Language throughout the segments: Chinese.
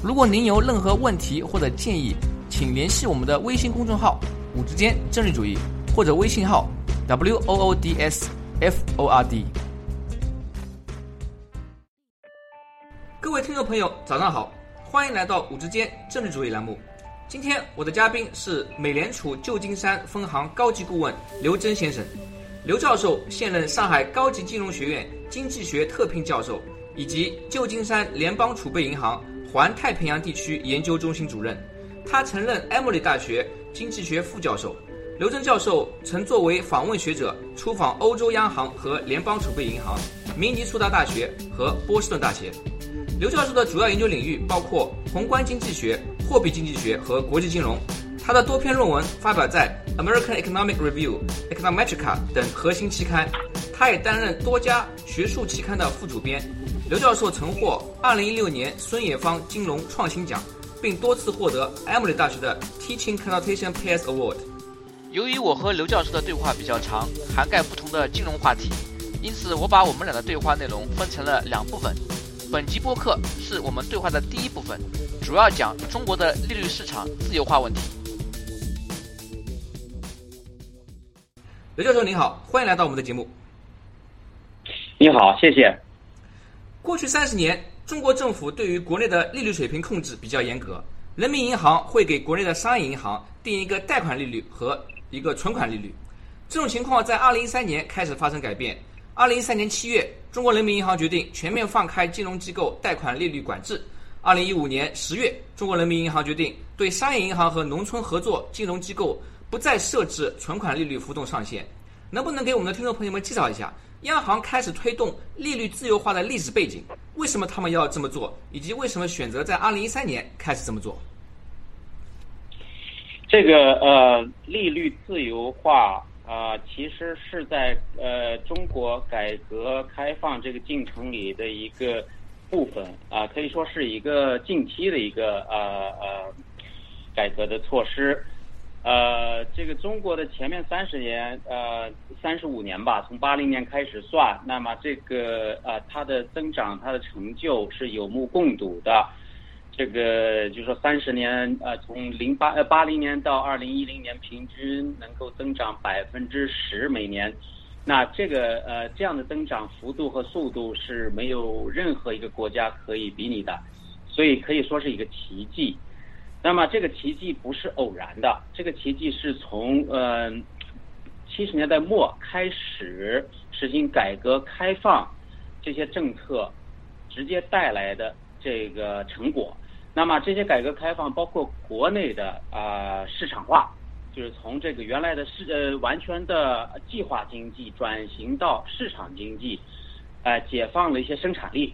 如果您有任何问题或者建议，请联系我们的微信公众号“五之间政治主义”或者微信号 “w o o d s f o r d”。各位听众朋友，早上好，欢迎来到“五之间政治主义”栏目。今天我的嘉宾是美联储旧金山分行高级顾问刘真先生。刘教授现任上海高级金融学院经济学特聘教授，以及旧金山联邦储备银行环太平洋地区研究中心主任。他曾任埃默里大学经济学副教授。刘真教授曾作为访问学者出访欧洲央行和联邦储备银行、明尼苏达大学和波士顿大学。刘教授的主要研究领域包括宏观经济学。货币经济学和国际金融，他的多篇论文发表在《American Economic Review》、《Econometrica》等核心期刊。他也担任多家学术期刊的副主编。刘教授曾获2016年孙冶方金融创新奖，并多次获得 Emory 大学的 Teaching Connotation Prize Award。由于我和刘教授的对话比较长，涵盖不同的金融话题，因此我把我们俩的对话内容分成了两部分。本集播客是我们对话的第一部分。主要讲中国的利率市场自由化问题。刘教授您好，欢迎来到我们的节目。你好，谢谢。过去三十年，中国政府对于国内的利率水平控制比较严格。人民银行会给国内的商业银行定一个贷款利率和一个存款利率。这种情况在二零一三年开始发生改变。二零一三年七月，中国人民银行决定全面放开金融机构贷款利率管制。二零一五年十月，中国人民银行决定对商业银行和农村合作金融机构不再设置存款利率浮动上限。能不能给我们的听众朋友们介绍一下，央行开始推动利率自由化的历史背景？为什么他们要这么做？以及为什么选择在二零一三年开始这么做？这个呃，利率自由化啊，其实是在呃中国改革开放这个进程里的一个。部分啊，可以说是一个近期的一个呃呃改革的措施。呃，这个中国的前面三十年呃三十五年吧，从八零年开始算，那么这个呃它的增长、它的成就是有目共睹的。这个就说三十年呃从零八呃八零年到二零一零年，平均能够增长百分之十每年。那这个呃这样的增长幅度和速度是没有任何一个国家可以比拟的，所以可以说是一个奇迹。那么这个奇迹不是偶然的，这个奇迹是从呃七十年代末开始实行改革开放这些政策直接带来的这个成果。那么这些改革开放包括国内的啊市场化。就是从这个原来的市呃完全的计划经济转型到市场经济，呃解放了一些生产力，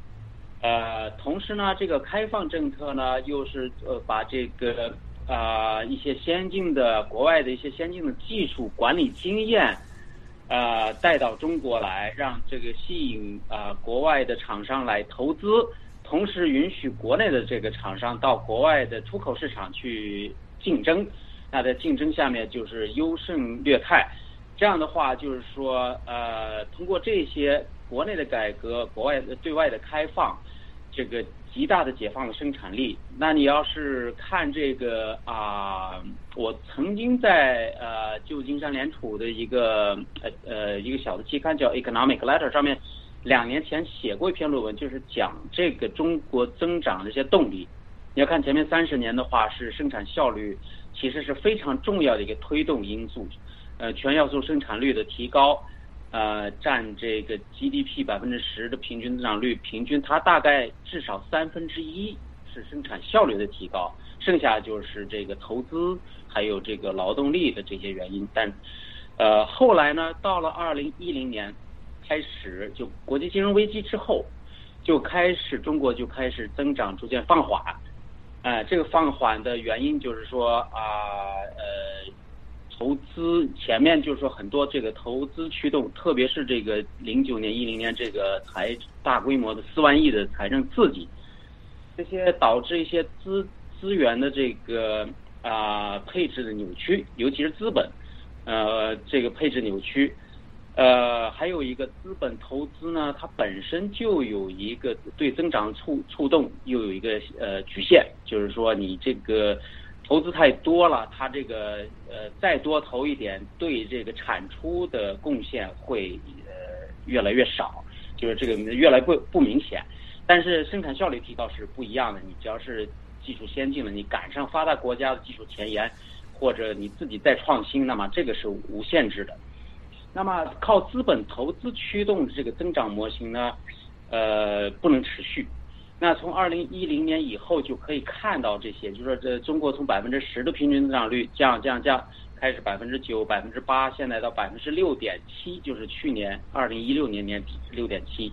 呃同时呢这个开放政策呢又是呃把这个啊一些先进的国外的一些先进的技术管理经验，呃带到中国来，让这个吸引啊国外的厂商来投资，同时允许国内的这个厂商到国外的出口市场去竞争。那在竞争下面就是优胜劣汰，这样的话就是说，呃，通过这些国内的改革，国外的对外的开放，这个极大的解放了生产力。那你要是看这个啊，我曾经在呃旧金山联储的一个呃呃一个小的期刊叫《Economic Letter》上面，两年前写过一篇论文，就是讲这个中国增长的一些动力。你要看前面三十年的话，是生产效率。其实是非常重要的一个推动因素，呃，全要素生产率的提高，呃，占这个 GDP 百分之十的平均增长率，平均它大概至少三分之一是生产效率的提高，剩下就是这个投资还有这个劳动力的这些原因。但，呃，后来呢，到了二零一零年开始，就国际金融危机之后，就开始中国就开始增长逐渐放缓。呃，这个放缓的原因就是说啊，呃，投资前面就是说很多这个投资驱动，特别是这个零九年、一零年这个财大规模的四万亿的财政刺激，这些导致一些资资源的这个啊配置的扭曲，尤其是资本，呃，这个配置扭曲。呃，还有一个资本投资呢，它本身就有一个对增长触触动，又有一个呃局限，就是说你这个投资太多了，它这个呃再多投一点，对这个产出的贡献会呃越来越少，就是这个越来不不明显。但是生产效率提高是不一样的，你只要是技术先进了，你赶上发达国家的技术前沿，或者你自己再创新，那么这个是无限制的。那么靠资本投资驱动的这个增长模型呢，呃，不能持续。那从二零一零年以后就可以看到这些，就是说这中国从百分之十的平均增长率降降降，开始百分之九、百分之八，现在到百分之六点七，就是去年二零一六年年底六点七。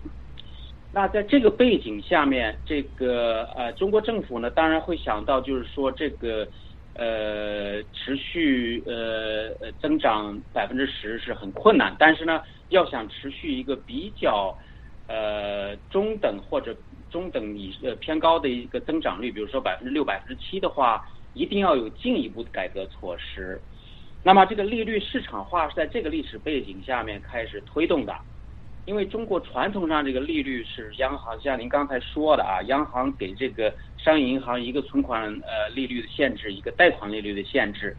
那在这个背景下面，这个呃中国政府呢，当然会想到就是说这个。呃，持续呃呃增长百分之十是很困难，但是呢，要想持续一个比较呃中等或者中等以呃偏高的一个增长率，比如说百分之六、百分之七的话，一定要有进一步的改革措施。那么这个利率市场化是在这个历史背景下面开始推动的。因为中国传统上这个利率是央行，像您刚才说的啊，央行给这个商业银行一个存款呃利率的限制，一个贷款利率的限制，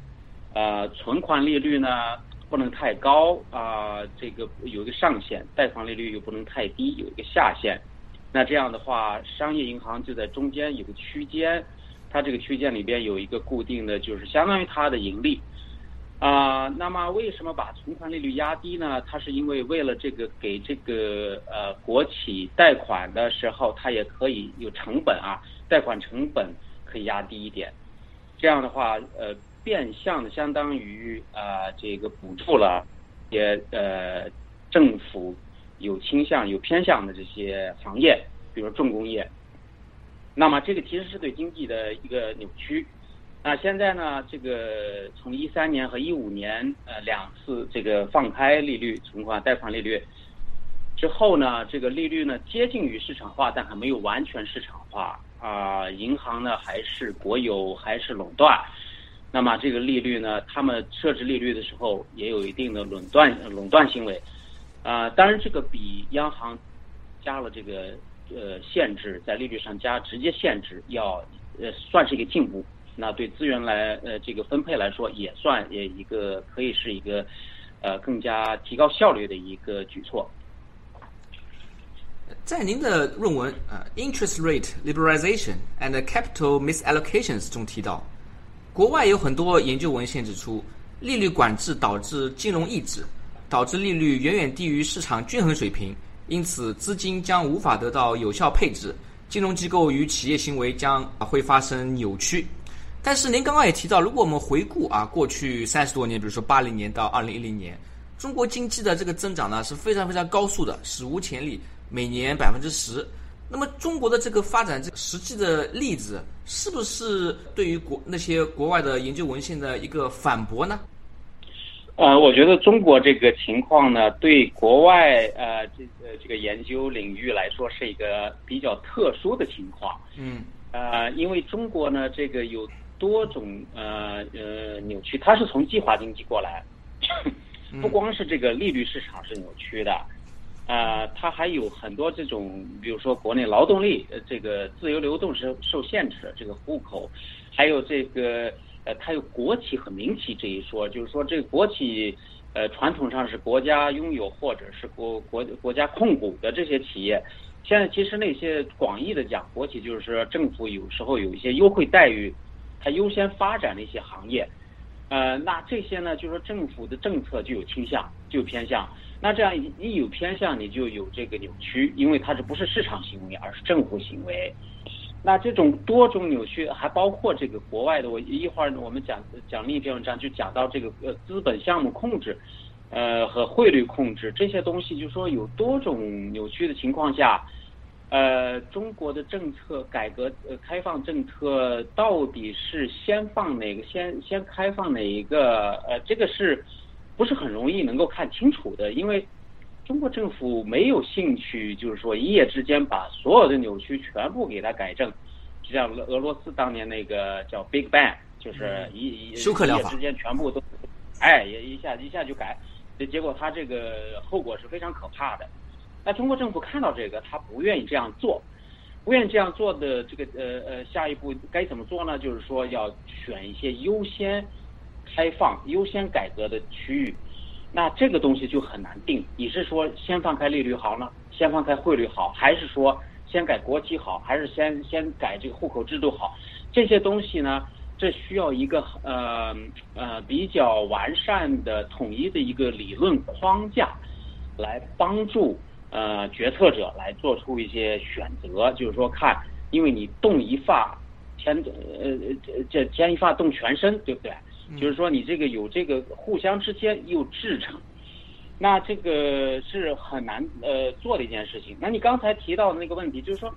呃，存款利率呢不能太高啊，这个有一个上限，贷款利率又不能太低，有一个下限。那这样的话，商业银行就在中间有个区间，它这个区间里边有一个固定的就是相当于它的盈利。啊，那么为什么把存款利率压低呢？它是因为为了这个给这个呃国企贷款的时候，它也可以有成本啊，贷款成本可以压低一点。这样的话，呃，变相的相当于啊这个补助了也呃政府有倾向有偏向的这些行业，比如重工业。那么这个其实是对经济的一个扭曲。那现在呢？这个从一三年和一五年呃两次这个放开利率存款贷款利率之后呢，这个利率呢接近于市场化，但还没有完全市场化啊。银行呢还是国有，还是垄断。那么这个利率呢，他们设置利率的时候也有一定的垄断垄断行为啊。当然，这个比央行加了这个呃限制，在利率上加直接限制要呃算是一个进步。那对资源来呃这个分配来说，也算也一个可以是一个呃更加提高效率的一个举措。在您的论文啊，Interest Rate Liberalization and Capital Misallocations 中提到，国外有很多研究文献指出，利率管制导致金融抑制，导致利率远远低于市场均衡水平，因此资金将无法得到有效配置，金融机构与企业行为将会发生扭曲。但是您刚刚也提到，如果我们回顾啊过去三十多年，比如说八零年到二零一零年，中国经济的这个增长呢是非常非常高速的，史无前例，每年百分之十。那么中国的这个发展，这个实际的例子，是不是对于国那些国外的研究文献的一个反驳呢？呃，我觉得中国这个情况呢，对国外呃这个这个研究领域来说是一个比较特殊的情况。嗯。呃，因为中国呢，这个有。多种呃呃扭曲，它是从计划经济过来，不光是这个利率市场是扭曲的，啊，它还有很多这种，比如说国内劳动力呃这个自由流动是受限制的，这个户口，还有这个呃它有国企和民企这一说，就是说这个国企呃传统上是国家拥有或者是国国国家控股的这些企业，现在其实那些广义的讲国企，就是说政府有时候有一些优惠待遇。它优先发展的一些行业，呃，那这些呢，就是说政府的政策就有倾向，就有偏向。那这样一有偏向，你就有这个扭曲，因为它这不是市场行为，而是政府行为。那这种多种扭曲还包括这个国外的。我一会儿我们讲讲另一篇文章，就讲到这个呃资本项目控制，呃和汇率控制这些东西，就说有多种扭曲的情况下，呃，中国的政策改革呃开放政策到底是先放哪个先先开放哪一个？呃，这个是不是很容易能够看清楚的？因为中国政府没有兴趣，就是说一夜之间把所有的扭曲全部给它改正，就像俄俄罗斯当年那个叫 Big Bang，就是一一休克疗法之间全部都，哎，也一下一下就改，结果它这个后果是非常可怕的。那中国政府看到这个，他不愿意这样做，不愿意这样做的这个呃呃，下一步该怎么做呢？就是说要选一些优先开放、优先改革的区域。那这个东西就很难定。你是说先放开利率好呢？先放开汇率好，还是说先改国旗好，还是先先改这个户口制度好？这些东西呢，这需要一个呃呃比较完善的、统一的一个理论框架来帮助。呃，决策者来做出一些选择，就是说看，因为你动一发，牵呃呃这牵一发动全身，对不对？就是说你这个有这个互相之间有制成，那这个是很难呃做的一件事情。那你刚才提到的那个问题，就是说，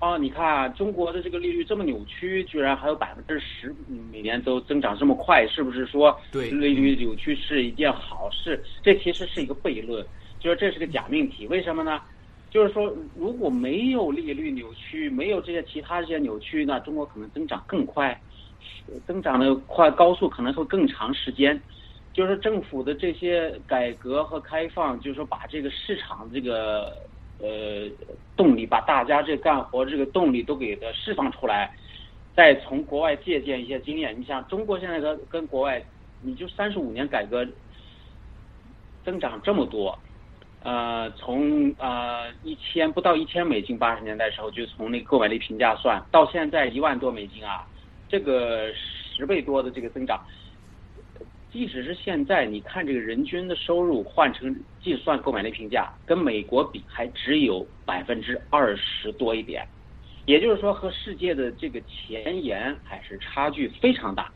哦，你看中国的这个利率这么扭曲，居然还有百分之十每年都增长这么快，是不是说对利率扭曲是一件好事？这其实是一个悖论。就是这是个假命题，为什么呢？就是说，如果没有利率扭曲，没有这些其他这些扭曲，那中国可能增长更快，增长的快高速可能会更长时间。就是政府的这些改革和开放，就是说把这个市场这个呃动力，把大家这干活这个动力都给它释放出来，再从国外借鉴一些经验。你像中国现在跟跟国外，你就三十五年改革增长这么多。呃，从呃一千不到一千美金，八十年代时候就从那个购买力评价算到现在一万多美金啊，这个十倍多的这个增长，即使是现在，你看这个人均的收入换成计算购买力评价，跟美国比还只有百分之二十多一点，也就是说和世界的这个前沿还是差距非常大。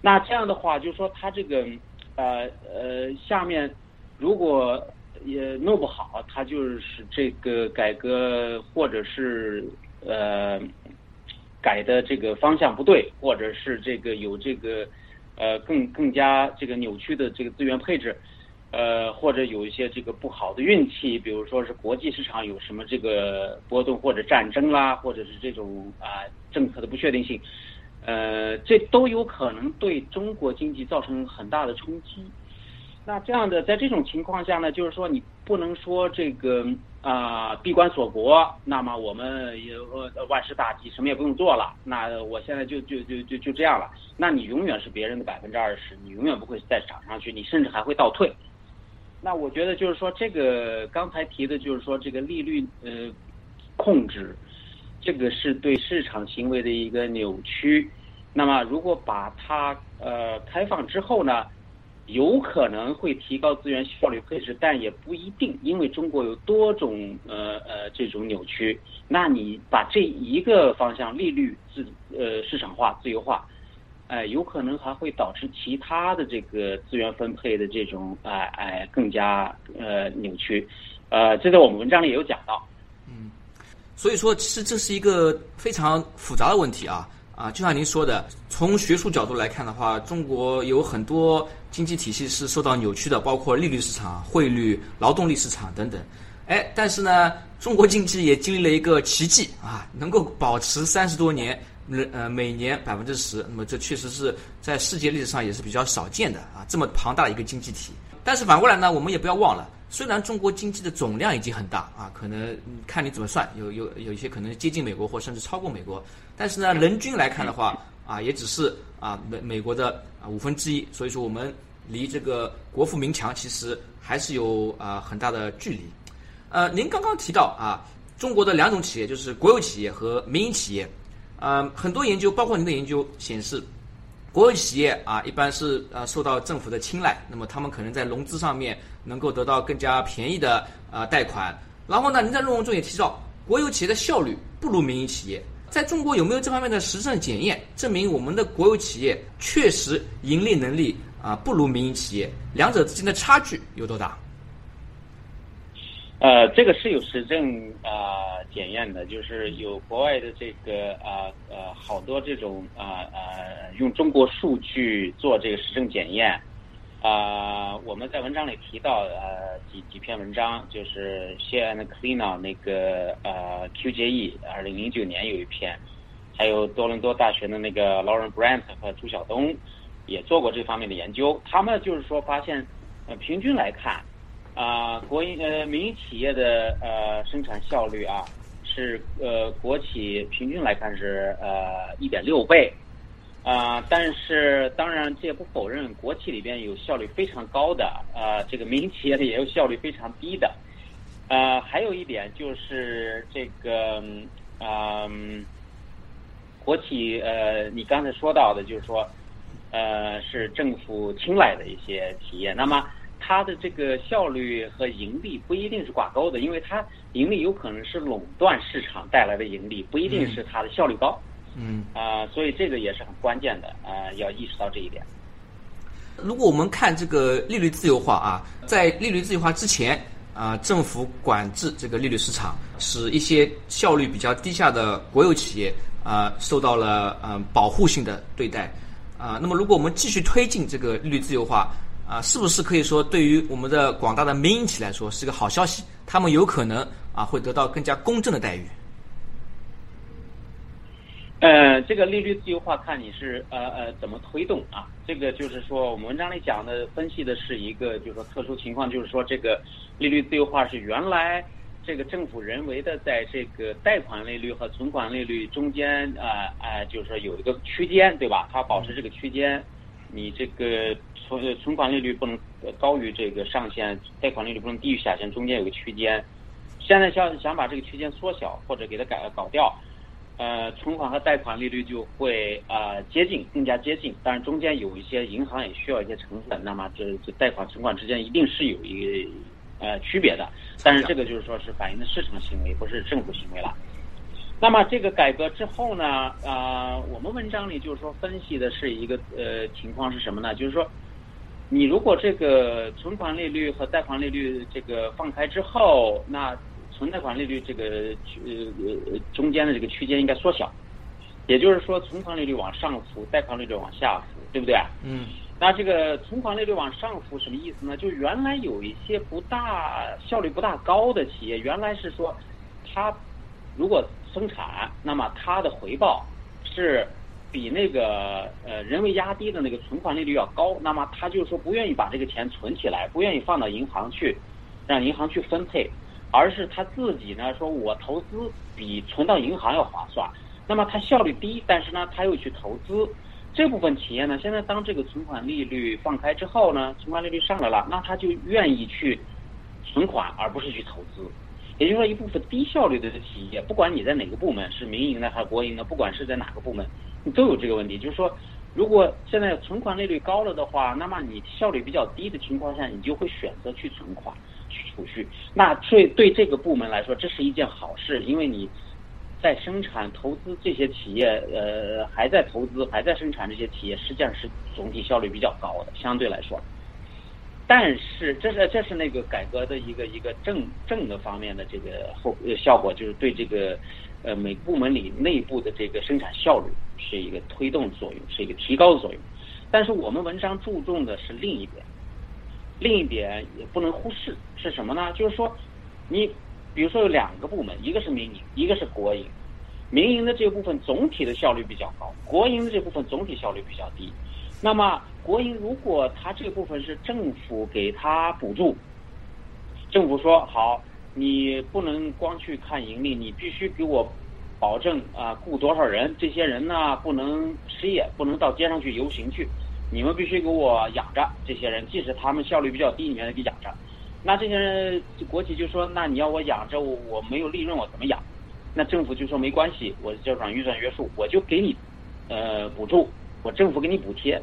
那这样的话，就是说它这个呃呃下面如果。也弄不好，他就是这个改革，或者是呃改的这个方向不对，或者是这个有这个呃更更加这个扭曲的这个资源配置，呃或者有一些这个不好的运气，比如说是国际市场有什么这个波动，或者战争啦，或者是这种啊政策的不确定性，呃这都有可能对中国经济造成很大的冲击。那这样的，在这种情况下呢，就是说你不能说这个啊闭关锁国，那么我们也万事大吉，什么也不用做了。那我现在就就就就就这样了。那你永远是别人的百分之二十，你永远不会再涨上去，你甚至还会倒退。那我觉得就是说，这个刚才提的就是说这个利率呃控制，这个是对市场行为的一个扭曲。那么如果把它呃开放之后呢？有可能会提高资源效率配置，但也不一定，因为中国有多种呃呃这种扭曲。那你把这一个方向利率自呃市场化自由化，哎，有可能还会导致其他的这个资源分配的这种哎哎更加呃扭曲。呃，这在我们文章里也有讲到。嗯，所以说其实这是一个非常复杂的问题啊。啊，就像您说的，从学术角度来看的话，中国有很多经济体系是受到扭曲的，包括利率市场、汇率、劳动力市场等等。哎，但是呢，中国经济也经历了一个奇迹啊，能够保持三十多年，呃，每年百分之十，那么这确实是在世界历史上也是比较少见的啊，这么庞大的一个经济体。但是反过来呢，我们也不要忘了。虽然中国经济的总量已经很大啊，可能看你怎么算，有有有一些可能接近美国或甚至超过美国，但是呢，人均来看的话啊，也只是啊美美国的啊五分之一，所以说我们离这个国富民强其实还是有啊很大的距离。呃，您刚刚提到啊，中国的两种企业就是国有企业和民营企业，呃，很多研究，包括您的研究显示。国有企业啊，一般是呃受到政府的青睐，那么他们可能在融资上面能够得到更加便宜的呃贷款。然后呢，您在论文中也提到，国有企业的效率不如民营企业。在中国有没有这方面的实证检验，证明我们的国有企业确实盈利能力啊不如民营企业？两者之间的差距有多大？呃，这个是有实证啊检验的，就是有国外的这个啊呃好多这种啊呃用中国数据做这个实证检验啊，我们在文章里提到呃几几篇文章，就是 Share and Clean 那个呃 QJE 二零零九年有一篇，还有多伦多大学的那个 Lauren Brant 和朱晓东也做过这方面的研究，他们就是说发现呃平均来看。啊，国营呃民营企业的呃生产效率啊，是呃国企平均来看是呃一点六倍，啊，但是当然这也不否认国企里边有效率非常高的啊，这个民营企业的也有效率非常低的，啊，还有一点就是这个啊，国企呃你刚才说到的就是说呃是政府青睐的一些企业，那么。它的这个效率和盈利不一定是挂钩的，因为它盈利有可能是垄断市场带来的盈利，不一定是它的效率高。嗯啊，所以这个也是很关键的啊，要意识到这一点。如果我们看这个利率自由化啊，在利率自由化之前啊，政府管制这个利率市场，使一些效率比较低下的国有企业啊受到了嗯保护性的对待啊。那么，如果我们继续推进这个利率自由化，啊，是不是可以说对于我们的广大的民营企业来说是个好消息？他们有可能啊会得到更加公正的待遇。呃，这个利率自由化看你是呃呃怎么推动啊？这个就是说我们文章里讲的分析的是一个就是说特殊情况，就是说这个利率自由化是原来这个政府人为的在这个贷款利率和存款利率中间啊啊，就是说有一个区间对吧？它保持这个区间，你这个。存存款利率不能高于这个上限，贷款利率不能低于下限，中间有个区间。现在想想把这个区间缩小或者给它改搞掉，呃，存款和贷款利率就会啊接近，更加接近。但是中间有一些银行也需要一些成本，那么这这贷款存款之间一定是有一个呃区别的。但是这个就是说是反映的市场行为，不是政府行为了。那么这个改革之后呢，啊，我们文章里就是说分析的是一个呃情况是什么呢？就是说。你如果这个存款利率和贷款利率这个放开之后，那存贷款利率这个呃呃中间的这个区间应该缩小，也就是说存款利率往上浮，贷款利率往下浮，对不对？嗯。那这个存款利率往上浮什么意思呢？就原来有一些不大效率不大高的企业，原来是说它如果生产，那么它的回报是。比那个呃人为压低的那个存款利率要高，那么他就是说不愿意把这个钱存起来，不愿意放到银行去，让银行去分配，而是他自己呢说，我投资比存到银行要划算。那么它效率低，但是呢他又去投资。这部分企业呢，现在当这个存款利率放开之后呢，存款利率上来了，那他就愿意去存款，而不是去投资。也就是说，一部分低效率的企业，不管你在哪个部门，是民营的还是国营的，不管是在哪个部门。你都有这个问题，就是说，如果现在存款利率高了的话，那么你效率比较低的情况下，你就会选择去存款、储蓄。那对对这个部门来说，这是一件好事，因为你在生产、投资这些企业，呃，还在投资、还在生产这些企业，实际上是总体效率比较高的，相对来说。但是，这是这是那个改革的一个一个正正的方面的这个后效果，就是对这个。呃，每个部门里内部的这个生产效率是一个推动作用，是一个提高的作用。但是我们文章注重的是另一点，另一点也不能忽视是什么呢？就是说，你比如说有两个部门，一个是民营，一个是国营。民营的这部分总体的效率比较高，国营的这部分总体效率比较低。那么国营如果它这个部分是政府给他补助，政府说好。你不能光去看盈利，你必须给我保证啊，雇多少人？这些人呢，不能失业，不能到街上去游行去。你们必须给我养着这些人，即使他们效率比较低，你也得给养着。那这些人，国企就说，那你要我养着，我我没有利润，我怎么养？那政府就说没关系，我就软预算约束，我就给你呃补助，我政府给你补贴，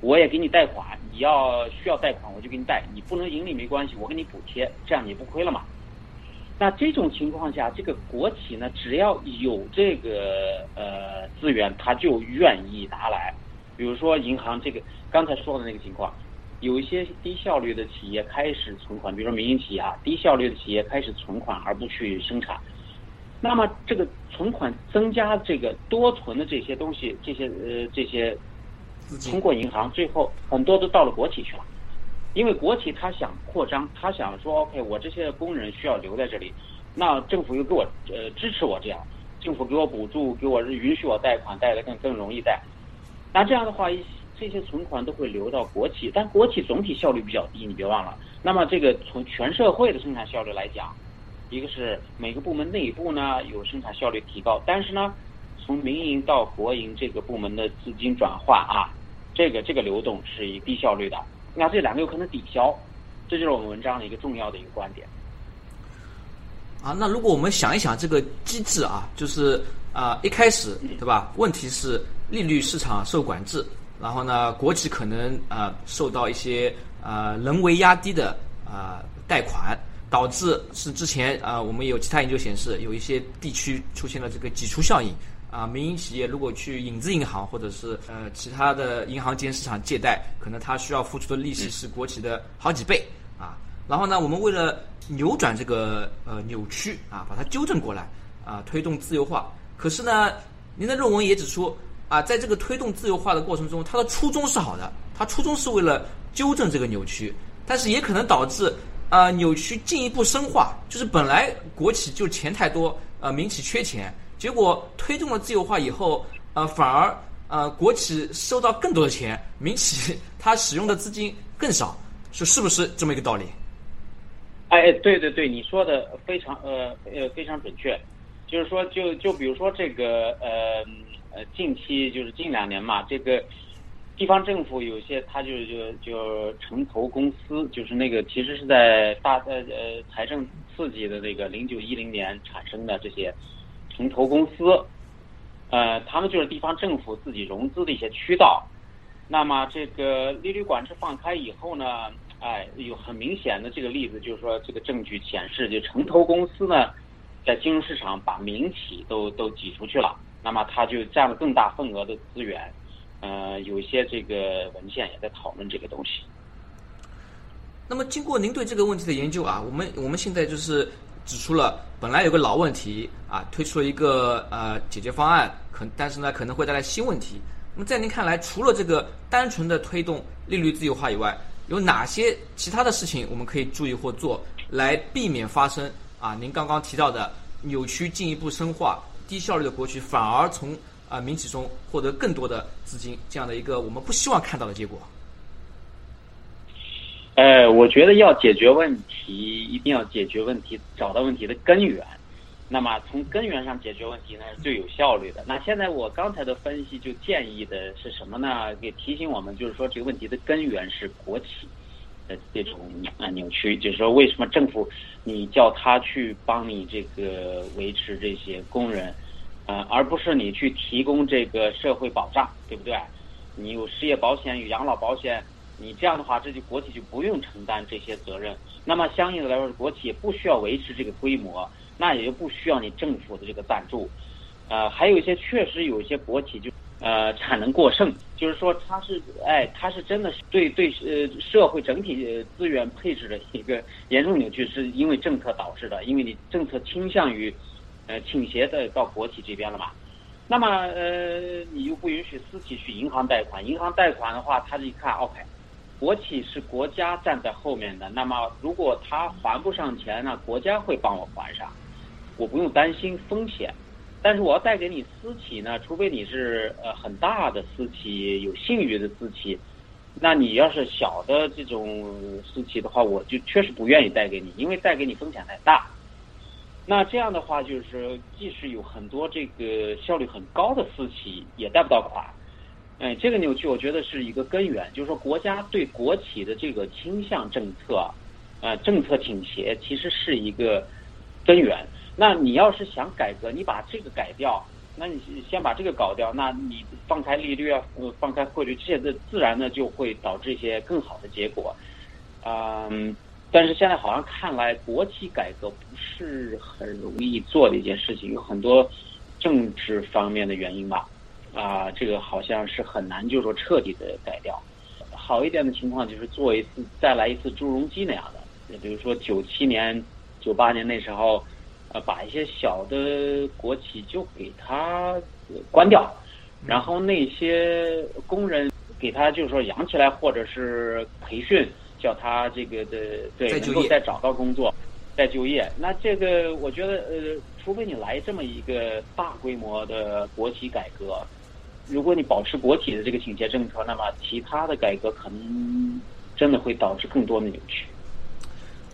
我也给你贷款。你要需要贷款，我就给你贷。你不能盈利没关系，我给你补贴，这样你不亏了嘛？那这种情况下，这个国企呢，只要有这个呃资源，他就愿意拿来。比如说银行这个刚才说的那个情况，有一些低效率的企业开始存款，比如说民营企业啊，低效率的企业开始存款而不去生产，那么这个存款增加这个多存的这些东西，这些呃这些，通过银行，最后很多都到了国企去了，因为国企他想扩张，他想说 OK，我这些工人需要留在这里，那政府又给我呃支持我这样，政府给我补助，给我允许我贷款，贷的更更容易贷，那这样的话一。这些存款都会流到国企，但国企总体效率比较低，你别忘了。那么这个从全社会的生产效率来讲，一个是每个部门内部呢有生产效率提高，但是呢，从民营到国营这个部门的资金转换啊，这个这个流动是以低效率的。那这两个有可能抵消，这就是我们文章的一个重要的一个观点。啊，那如果我们想一想这个机制啊，就是啊一开始对吧？问题是利率市场受管制。然后呢，国企可能啊受到一些啊人为压低的啊贷款，导致是之前啊我们有其他研究显示，有一些地区出现了这个挤出效应啊，民营企业如果去影子银行或者是呃其他的银行间市场借贷，可能它需要付出的利息是国企的好几倍啊。然后呢，我们为了扭转这个呃扭曲啊，把它纠正过来啊，推动自由化。可是呢，您的论文也指出。啊，在这个推动自由化的过程中，它的初衷是好的，它初衷是为了纠正这个扭曲，但是也可能导致啊扭曲进一步深化。就是本来国企就钱太多，呃民企缺钱，结果推动了自由化以后，呃反而呃国企收到更多的钱，民企 它使用的资金更少，是是不是这么一个道理？哎，对对对，你说的非常呃呃非常准确，就是说就就比如说这个呃。呃，近期就是近两年嘛，这个地方政府有些，他就就就城投公司，就是那个其实是在大呃呃财政刺激的那个零九一零年产生的这些城投公司，呃，他们就是地方政府自己融资的一些渠道。那么这个利率管制放开以后呢，哎，有很明显的这个例子，就是说这个证据显示，就城投公司呢，在金融市场把民企都都挤出去了。那么它就占了更大份额的资源，呃，有一些这个文献也在讨论这个东西。那么经过您对这个问题的研究啊，我们我们现在就是指出了本来有个老问题啊，推出了一个呃解决方案，可但是呢可能会带来新问题。那么在您看来，除了这个单纯的推动利率自由化以外，有哪些其他的事情我们可以注意或做，来避免发生啊您刚刚提到的扭曲进一步深化？低效率的国企反而从啊民企中获得更多的资金，这样的一个我们不希望看到的结果。呃，我觉得要解决问题，一定要解决问题，找到问题的根源。那么从根源上解决问题呢，是最有效率的。那现在我刚才的分析就建议的是什么呢？给提醒我们，就是说这个问题的根源是国企这种啊扭曲，就是说为什么政府你叫他去帮你这个维持这些工人？呃，而不是你去提供这个社会保障，对不对？你有失业保险，有养老保险，你这样的话，这就国企就不用承担这些责任。那么相应的来说，国企也不需要维持这个规模，那也就不需要你政府的这个赞助。呃，还有一些确实有一些国企就呃产能过剩，就是说它是哎，它是真的对对呃社会整体资源配置的一个 严重扭曲，是因为政策导致的，因为你政策倾向于。呃，倾斜的到国企这边了嘛？那么呃，你又不允许私企去银行贷款，银行贷款的话，他一看，OK，国企是国家站在后面的，那么如果他还不上钱那，国家会帮我还上，我不用担心风险。但是我要贷给你私企呢，除非你是呃很大的私企，有信誉的私企，那你要是小的这种私企的话，我就确实不愿意贷给你，因为贷给你风险太大。那这样的话，就是即使有很多这个效率很高的私企，也贷不到款。哎，这个扭曲我觉得是一个根源，就是说国家对国企的这个倾向政策，呃，政策倾斜其实是一个根源。那你要是想改革，你把这个改掉，那你先把这个搞掉，那你放开利率啊，放开汇率，这些的自然呢就会导致一些更好的结果。嗯。但是现在好像看来，国企改革不是很容易做的一件事情，有很多政治方面的原因吧。啊，这个好像是很难，就是说彻底的改掉。好一点的情况就是做一次再来一次朱镕基那样的，也比如说九七年、九八年那时候，呃，把一些小的国企就给它关掉，然后那些工人给他就是说养起来，或者是培训，叫他这个的对能够再找到工作。再就业，那这个我觉得，呃，除非你来这么一个大规模的国企改革，如果你保持国企的这个倾斜政策，那么其他的改革可能真的会导致更多的扭曲。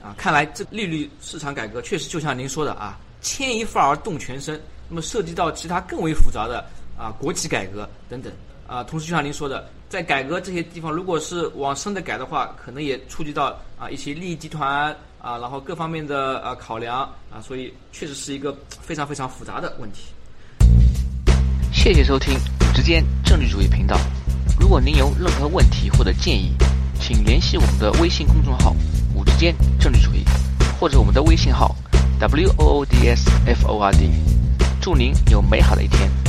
啊，看来这利率市场改革确实就像您说的啊，牵一发而动全身。那么涉及到其他更为复杂的啊，国企改革等等啊，同时就像您说的，在改革这些地方，如果是往深的改的话，可能也触及到啊一些利益集团。啊，然后各方面的呃考量啊，所以确实是一个非常非常复杂的问题。谢谢收听五之间政治主义频道。如果您有任何问题或者建议，请联系我们的微信公众号“间政治主义”，或者我们的微信号 “w o o d s f o r d”。祝您有美好的一天。